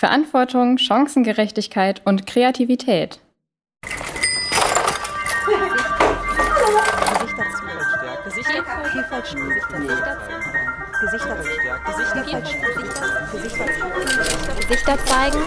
Verantwortung, Chancengerechtigkeit und Kreativität. Gesichter zeigen,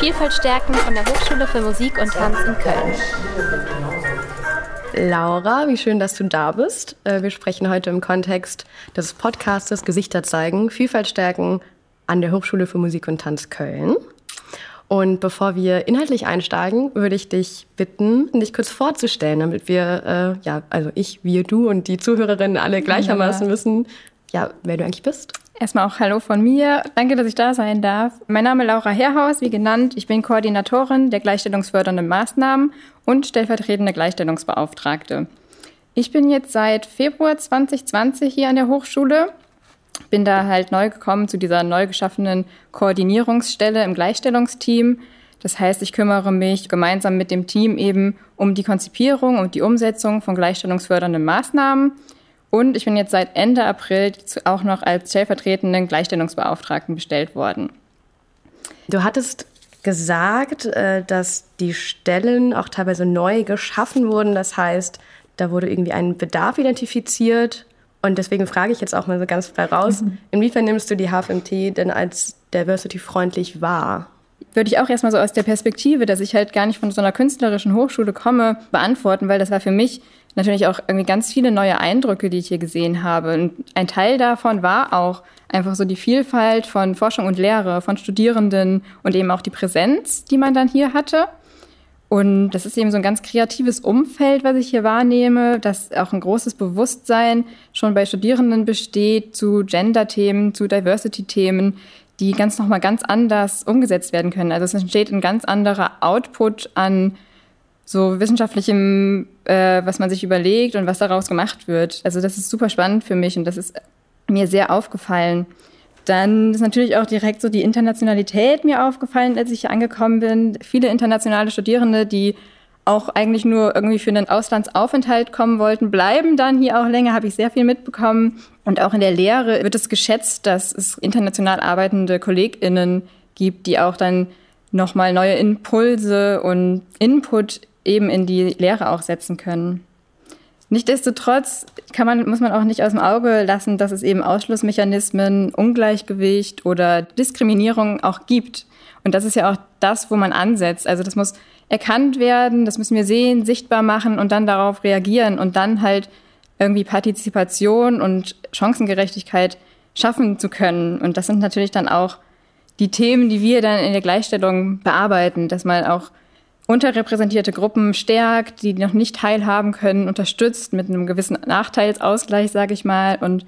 Vielfalt stärken von der Hochschule für Musik und Tanz in Köln. Laura, wie schön, dass du da bist. Äh, wir sprechen heute im Kontext des Podcastes Gesichter zeigen, Vielfalt stärken an der Hochschule für Musik und Tanz Köln. Und bevor wir inhaltlich einsteigen, würde ich dich bitten, dich kurz vorzustellen, damit wir, äh, ja, also ich, wir, du und die Zuhörerinnen alle gleichermaßen ja. wissen, ja, wer du eigentlich bist. Erstmal auch Hallo von mir. Danke, dass ich da sein darf. Mein Name ist Laura Herhaus, wie genannt. Ich bin Koordinatorin der gleichstellungsfördernden Maßnahmen und stellvertretende Gleichstellungsbeauftragte. Ich bin jetzt seit Februar 2020 hier an der Hochschule. Bin da halt neu gekommen zu dieser neu geschaffenen Koordinierungsstelle im Gleichstellungsteam. Das heißt, ich kümmere mich gemeinsam mit dem Team eben um die Konzipierung und die Umsetzung von gleichstellungsfördernden Maßnahmen. Und ich bin jetzt seit Ende April auch noch als stellvertretenden Gleichstellungsbeauftragten bestellt worden. Du hattest gesagt, äh, dass die Stellen auch teilweise neu geschaffen wurden. Das heißt, da wurde irgendwie ein Bedarf identifiziert. Und deswegen frage ich jetzt auch mal so ganz frei raus, mhm. inwiefern nimmst du die HFMT denn als diversity-freundlich wahr? Würde ich auch erstmal so aus der Perspektive, dass ich halt gar nicht von so einer künstlerischen Hochschule komme, beantworten, weil das war für mich natürlich auch irgendwie ganz viele neue Eindrücke, die ich hier gesehen habe. Und ein Teil davon war auch einfach so die Vielfalt von Forschung und Lehre, von Studierenden und eben auch die Präsenz, die man dann hier hatte. Und das ist eben so ein ganz kreatives Umfeld, was ich hier wahrnehme, dass auch ein großes Bewusstsein schon bei Studierenden besteht zu Gender-Themen, zu Diversity-Themen, die ganz nochmal ganz anders umgesetzt werden können. Also es entsteht ein ganz anderer Output an so wissenschaftlichem, äh, was man sich überlegt und was daraus gemacht wird. Also das ist super spannend für mich und das ist mir sehr aufgefallen. Dann ist natürlich auch direkt so die Internationalität mir aufgefallen, als ich hier angekommen bin. Viele internationale Studierende, die auch eigentlich nur irgendwie für einen Auslandsaufenthalt kommen wollten, bleiben dann hier auch länger, habe ich sehr viel mitbekommen. Und auch in der Lehre wird es geschätzt, dass es international arbeitende KollegInnen gibt, die auch dann nochmal neue Impulse und Input eben in die Lehre auch setzen können. Nichtsdestotrotz kann man, muss man auch nicht aus dem Auge lassen, dass es eben Ausschlussmechanismen, Ungleichgewicht oder Diskriminierung auch gibt. Und das ist ja auch das, wo man ansetzt. Also das muss erkannt werden, das müssen wir sehen, sichtbar machen und dann darauf reagieren und dann halt irgendwie Partizipation und Chancengerechtigkeit schaffen zu können. Und das sind natürlich dann auch die Themen, die wir dann in der Gleichstellung bearbeiten, dass man auch unterrepräsentierte Gruppen stärkt, die noch nicht teilhaben können, unterstützt mit einem gewissen Nachteilsausgleich, sage ich mal. Und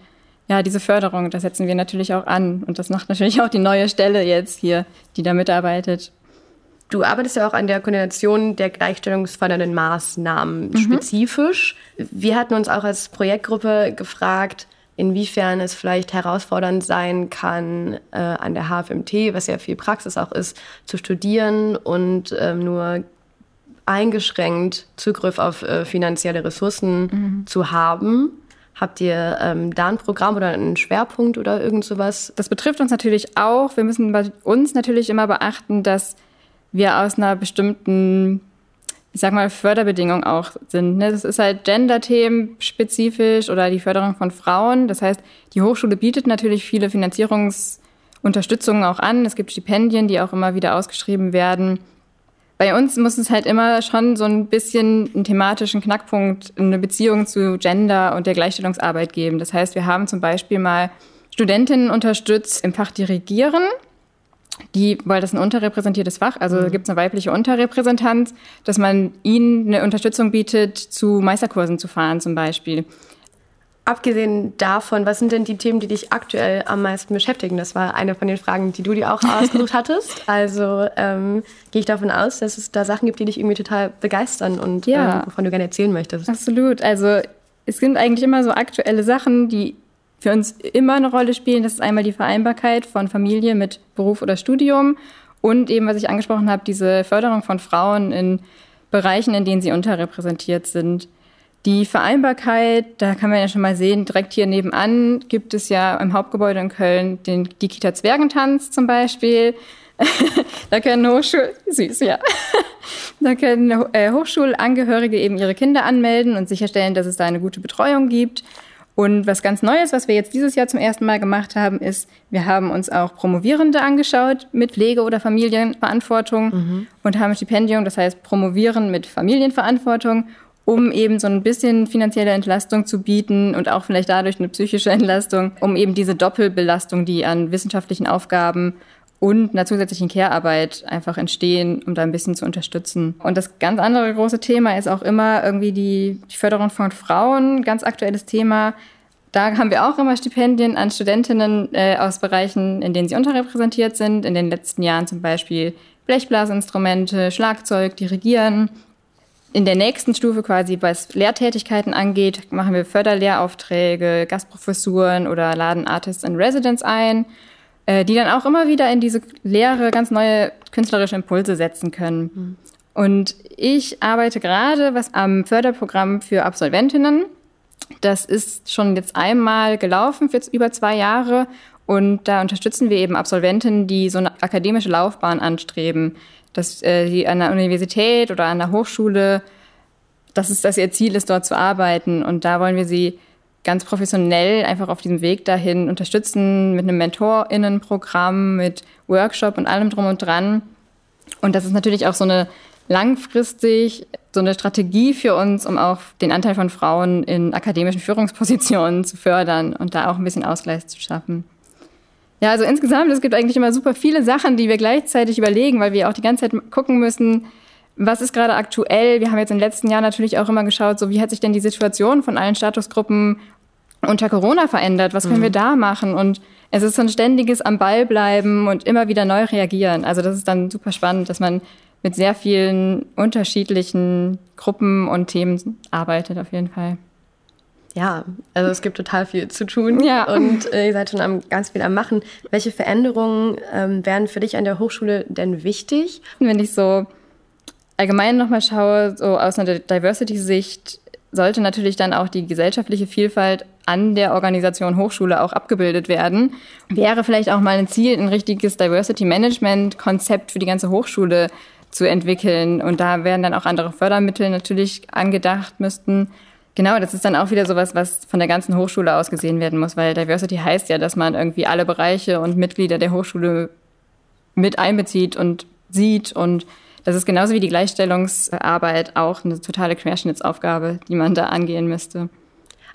ja, diese Förderung, das setzen wir natürlich auch an. Und das macht natürlich auch die neue Stelle jetzt hier, die da mitarbeitet. Du arbeitest ja auch an der Koordination der gleichstellungsfördernden Maßnahmen mhm. spezifisch. Wir hatten uns auch als Projektgruppe gefragt, inwiefern es vielleicht herausfordernd sein kann, äh, an der HFMT, was ja viel Praxis auch ist, zu studieren und ähm, nur eingeschränkt Zugriff auf äh, finanzielle Ressourcen mhm. zu haben. Habt ihr ähm, da ein Programm oder einen Schwerpunkt oder irgend sowas? Das betrifft uns natürlich auch. Wir müssen bei uns natürlich immer beachten, dass wir aus einer bestimmten ich sag mal, Förderbedingungen auch sind. Ne? Das ist halt Gender-Themen spezifisch oder die Förderung von Frauen. Das heißt, die Hochschule bietet natürlich viele Finanzierungsunterstützungen auch an. Es gibt Stipendien, die auch immer wieder ausgeschrieben werden. Bei uns muss es halt immer schon so ein bisschen einen thematischen Knackpunkt, eine Beziehung zu Gender und der Gleichstellungsarbeit geben. Das heißt, wir haben zum Beispiel mal Studentinnen unterstützt im Fach Dirigieren die, weil das ein unterrepräsentiertes Fach, also mhm. gibt es eine weibliche Unterrepräsentanz, dass man ihnen eine Unterstützung bietet, zu Meisterkursen zu fahren zum Beispiel. Abgesehen davon, was sind denn die Themen, die dich aktuell am meisten beschäftigen? Das war eine von den Fragen, die du dir auch ausgesucht hattest. Also ähm, gehe ich davon aus, dass es da Sachen gibt, die dich irgendwie total begeistern und ja. ähm, wovon du gerne erzählen möchtest. Absolut. Also es sind eigentlich immer so aktuelle Sachen, die für uns immer eine Rolle spielen. Das ist einmal die Vereinbarkeit von Familie mit Beruf oder Studium und eben, was ich angesprochen habe, diese Förderung von Frauen in Bereichen, in denen sie unterrepräsentiert sind. Die Vereinbarkeit, da kann man ja schon mal sehen, direkt hier nebenan gibt es ja im Hauptgebäude in Köln den, die Kita Zwergentanz zum Beispiel. Da können Hochschul süß, ja. Da können äh, Hochschulangehörige eben ihre Kinder anmelden und sicherstellen, dass es da eine gute Betreuung gibt. Und was ganz Neues, was wir jetzt dieses Jahr zum ersten Mal gemacht haben, ist, wir haben uns auch Promovierende angeschaut mit Pflege- oder Familienverantwortung mhm. und haben ein Stipendium, das heißt Promovieren mit Familienverantwortung, um eben so ein bisschen finanzielle Entlastung zu bieten und auch vielleicht dadurch eine psychische Entlastung, um eben diese Doppelbelastung, die an wissenschaftlichen Aufgaben und einer zusätzlichen Care-Arbeit einfach entstehen, um da ein bisschen zu unterstützen. Und das ganz andere große Thema ist auch immer irgendwie die, die Förderung von Frauen, ganz aktuelles Thema. Da haben wir auch immer Stipendien an Studentinnen äh, aus Bereichen, in denen sie unterrepräsentiert sind. In den letzten Jahren zum Beispiel Blechblasinstrumente, Schlagzeug, Dirigieren. In der nächsten Stufe quasi, was Lehrtätigkeiten angeht, machen wir Förderlehraufträge, Gastprofessuren oder laden Artists in Residence ein. Äh, die dann auch immer wieder in diese Lehre ganz neue künstlerische Impulse setzen können. Mhm. Und ich arbeite gerade was am Förderprogramm für Absolventinnen. Das ist schon jetzt einmal gelaufen für über zwei Jahre. Und da unterstützen wir eben Absolventinnen, die so eine akademische Laufbahn anstreben, dass äh, die an der Universität oder an der Hochschule, dass es das ihr Ziel ist, dort zu arbeiten. Und da wollen wir sie ganz professionell einfach auf diesem Weg dahin unterstützen mit einem MentorInnenprogramm, mit Workshop und allem drum und dran. Und das ist natürlich auch so eine langfristig so eine Strategie für uns, um auch den Anteil von Frauen in akademischen Führungspositionen zu fördern und da auch ein bisschen Ausgleich zu schaffen. Ja, also insgesamt, es gibt eigentlich immer super viele Sachen, die wir gleichzeitig überlegen, weil wir auch die ganze Zeit gucken müssen, was ist gerade aktuell? Wir haben jetzt im letzten Jahr natürlich auch immer geschaut, so wie hat sich denn die Situation von allen Statusgruppen unter Corona verändert? Was können mhm. wir da machen? Und es ist so ein ständiges am Ball bleiben und immer wieder neu reagieren. Also das ist dann super spannend, dass man mit sehr vielen unterschiedlichen Gruppen und Themen arbeitet auf jeden Fall. Ja, also es gibt total viel zu tun ja. und äh, ihr seid schon am, ganz viel am Machen. Welche Veränderungen ähm, wären für dich an der Hochschule denn wichtig? Wenn ich so allgemein nochmal schaue, so aus einer Diversity-Sicht, sollte natürlich dann auch die gesellschaftliche Vielfalt an der Organisation Hochschule auch abgebildet werden. Wäre vielleicht auch mal ein Ziel, ein richtiges Diversity-Management-Konzept für die ganze Hochschule zu entwickeln. Und da werden dann auch andere Fördermittel natürlich angedacht müssten. Genau, das ist dann auch wieder sowas, was von der ganzen Hochschule aus gesehen werden muss, weil Diversity heißt ja, dass man irgendwie alle Bereiche und Mitglieder der Hochschule mit einbezieht und sieht und das ist genauso wie die Gleichstellungsarbeit auch eine totale Querschnittsaufgabe, die man da angehen müsste.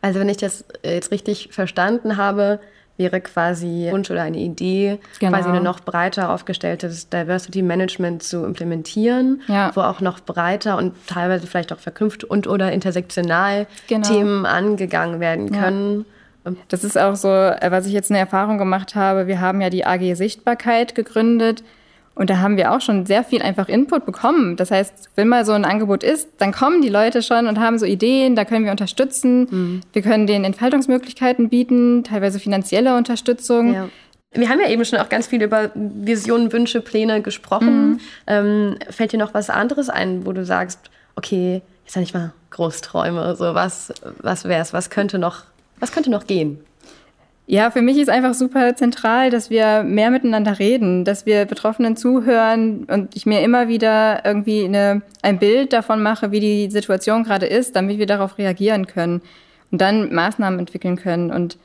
Also wenn ich das jetzt richtig verstanden habe, wäre quasi Wunsch oder eine Idee, genau. quasi ein noch breiter aufgestelltes Diversity Management zu implementieren, ja. wo auch noch breiter und teilweise vielleicht auch verknüpft und oder intersektional genau. Themen angegangen werden können. Ja. Das ist auch so, äh, was ich jetzt eine Erfahrung gemacht habe. Wir haben ja die AG Sichtbarkeit gegründet und da haben wir auch schon sehr viel einfach Input bekommen. Das heißt, wenn mal so ein Angebot ist, dann kommen die Leute schon und haben so Ideen, da können wir unterstützen. Mhm. Wir können denen Entfaltungsmöglichkeiten bieten, teilweise finanzielle Unterstützung. Ja. Wir haben ja eben schon auch ganz viel über Visionen, Wünsche, Pläne gesprochen. Mhm. Ähm, fällt dir noch was anderes ein, wo du sagst, okay, jetzt sag ich mal Großträume, so was, was wär's, was könnte noch, was könnte noch gehen? Ja, für mich ist einfach super zentral, dass wir mehr miteinander reden, dass wir Betroffenen zuhören und ich mir immer wieder irgendwie eine, ein Bild davon mache, wie die Situation gerade ist, damit wir darauf reagieren können und dann Maßnahmen entwickeln können und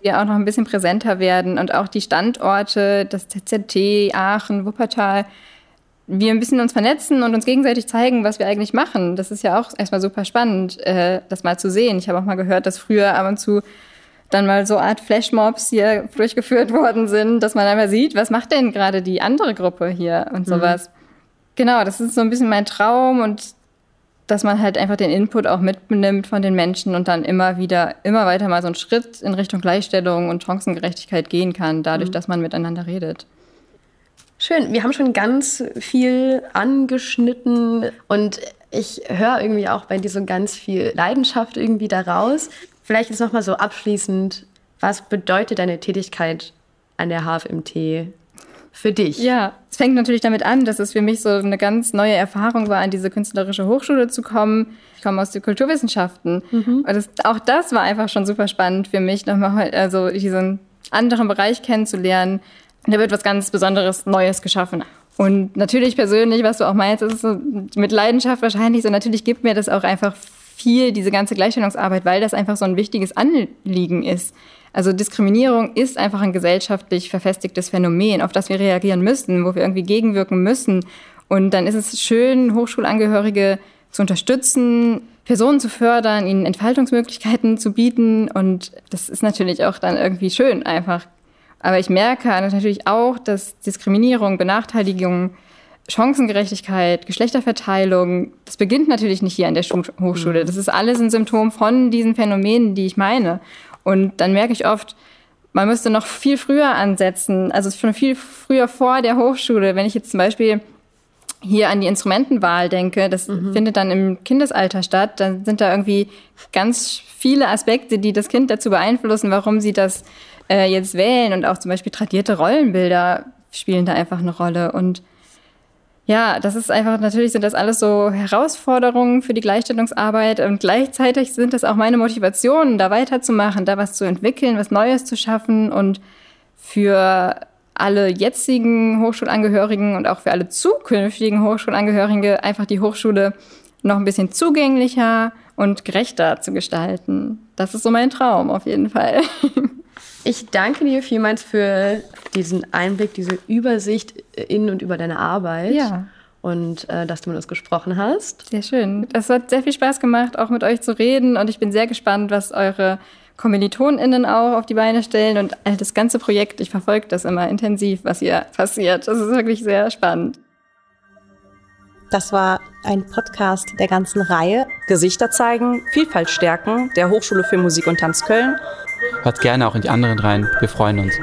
wir auch noch ein bisschen präsenter werden und auch die Standorte, das ZZT, Aachen, Wuppertal, wir ein bisschen uns vernetzen und uns gegenseitig zeigen, was wir eigentlich machen. Das ist ja auch erstmal super spannend, äh, das mal zu sehen. Ich habe auch mal gehört, dass früher ab und zu dann mal so Art Flashmobs hier durchgeführt worden sind, dass man einmal sieht, was macht denn gerade die andere Gruppe hier und mhm. sowas. Mhm. Genau, das ist so ein bisschen mein Traum und dass man halt einfach den Input auch mitnimmt von den Menschen und dann immer wieder, immer weiter mal so einen Schritt in Richtung Gleichstellung und Chancengerechtigkeit gehen kann, dadurch, mhm. dass man miteinander redet. Schön, wir haben schon ganz viel angeschnitten und ich höre irgendwie auch bei dir so ganz viel Leidenschaft irgendwie daraus. Vielleicht jetzt nochmal so abschließend, was bedeutet deine Tätigkeit an der HFMT für dich? Ja, es fängt natürlich damit an, dass es für mich so eine ganz neue Erfahrung war, an diese künstlerische Hochschule zu kommen. Ich komme aus den Kulturwissenschaften. Mhm. Und das, auch das war einfach schon super spannend für mich, nochmal also diesen anderen Bereich kennenzulernen. Da wird was ganz Besonderes, Neues geschaffen. Und natürlich persönlich, was du auch meinst, ist so mit Leidenschaft wahrscheinlich so. Natürlich gibt mir das auch einfach viel, diese ganze Gleichstellungsarbeit, weil das einfach so ein wichtiges Anliegen ist. Also Diskriminierung ist einfach ein gesellschaftlich verfestigtes Phänomen, auf das wir reagieren müssen, wo wir irgendwie gegenwirken müssen. Und dann ist es schön, Hochschulangehörige zu unterstützen, Personen zu fördern, ihnen Entfaltungsmöglichkeiten zu bieten. Und das ist natürlich auch dann irgendwie schön einfach. Aber ich merke natürlich auch, dass Diskriminierung, Benachteiligung, Chancengerechtigkeit, Geschlechterverteilung, das beginnt natürlich nicht hier an der Hochschule. Das ist alles ein Symptom von diesen Phänomenen, die ich meine. Und dann merke ich oft, man müsste noch viel früher ansetzen, also schon viel früher vor der Hochschule. Wenn ich jetzt zum Beispiel hier an die Instrumentenwahl denke, das mhm. findet dann im Kindesalter statt, dann sind da irgendwie ganz viele Aspekte, die das Kind dazu beeinflussen, warum sie das äh, jetzt wählen. Und auch zum Beispiel tradierte Rollenbilder spielen da einfach eine Rolle. Und ja, das ist einfach, natürlich sind das alles so Herausforderungen für die Gleichstellungsarbeit und gleichzeitig sind das auch meine Motivationen, da weiterzumachen, da was zu entwickeln, was Neues zu schaffen und für alle jetzigen Hochschulangehörigen und auch für alle zukünftigen Hochschulangehörige einfach die Hochschule noch ein bisschen zugänglicher und gerechter zu gestalten. Das ist so mein Traum auf jeden Fall. Ich danke dir vielmals für diesen Einblick, diese Übersicht in und über deine Arbeit. Ja. Und äh, dass du mit uns gesprochen hast. Sehr schön. Es hat sehr viel Spaß gemacht, auch mit euch zu reden. Und ich bin sehr gespannt, was eure KommilitonInnen auch auf die Beine stellen. Und das ganze Projekt, ich verfolge das immer intensiv, was hier passiert. Das ist wirklich sehr spannend. Das war ein Podcast der ganzen Reihe. Gesichter zeigen, Vielfalt stärken, der Hochschule für Musik und Tanz Köln Hört gerne auch in die anderen rein. Wir freuen uns.